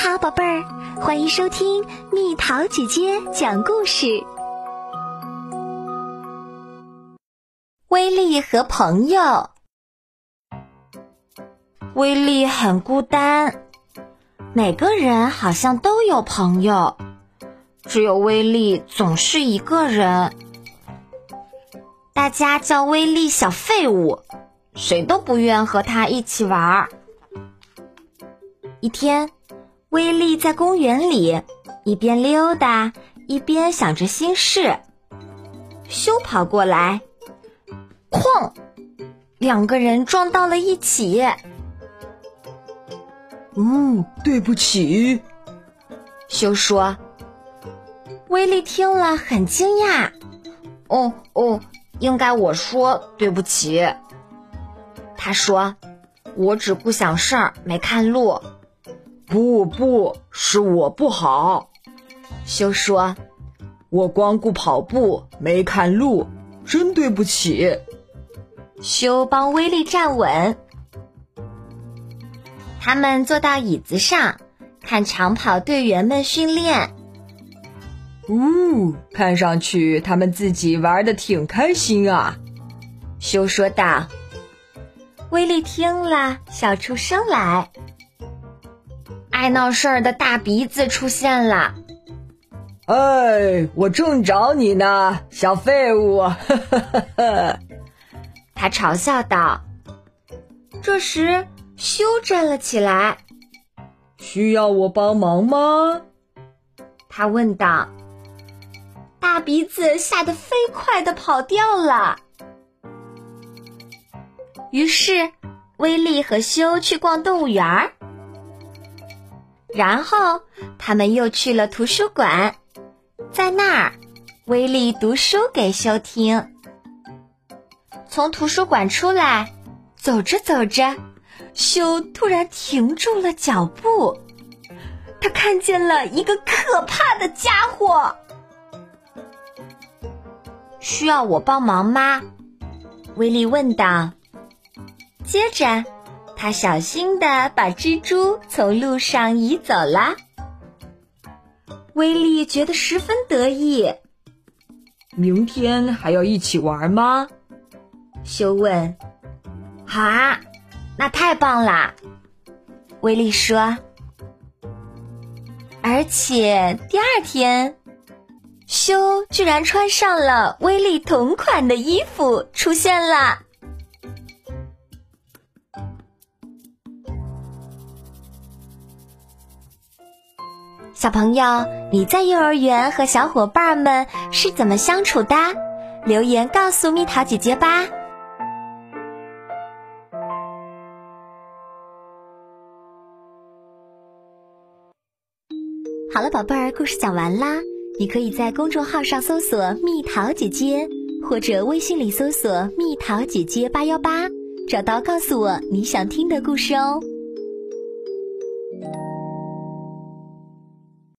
好，宝贝儿，欢迎收听蜜桃姐姐讲故事。威力和朋友，威力很孤单。每个人好像都有朋友，只有威力总是一个人。大家叫威力小废物，谁都不愿和他一起玩儿。一天。威力在公园里一边溜达一边想着心事。修跑过来，哐，两个人撞到了一起。哦，对不起，修说。威力听了很惊讶。哦哦，应该我说对不起。他说：“我只顾想事儿，没看路。”不不是我不好，修说：“我光顾跑步没看路，真对不起。”修帮威力站稳，他们坐到椅子上，看长跑队员们训练。呜，看上去他们自己玩的挺开心啊，修说道。威力听了，笑出声来。爱闹事儿的大鼻子出现了。哎，我正找你呢，小废物！他嘲笑道。这时，修站了起来。需要我帮忙吗？他问道。大鼻子吓得飞快的跑掉了。于是，威力和修去逛动物园儿。然后他们又去了图书馆，在那儿，威利读书给修听。从图书馆出来，走着走着，修突然停住了脚步。他看见了一个可怕的家伙。需要我帮忙吗？威力问道。接着。他小心的把蜘蛛从路上移走了。威力觉得十分得意。明天还要一起玩吗？修问。好啊，那太棒啦。威力说。而且第二天，修居然穿上了威力同款的衣服出现了。小朋友，你在幼儿园和小伙伴们是怎么相处的？留言告诉蜜桃姐姐吧。好了，宝贝儿，故事讲完啦。你可以在公众号上搜索“蜜桃姐姐”，或者微信里搜索“蜜桃姐姐八幺八”，找到告诉我你想听的故事哦。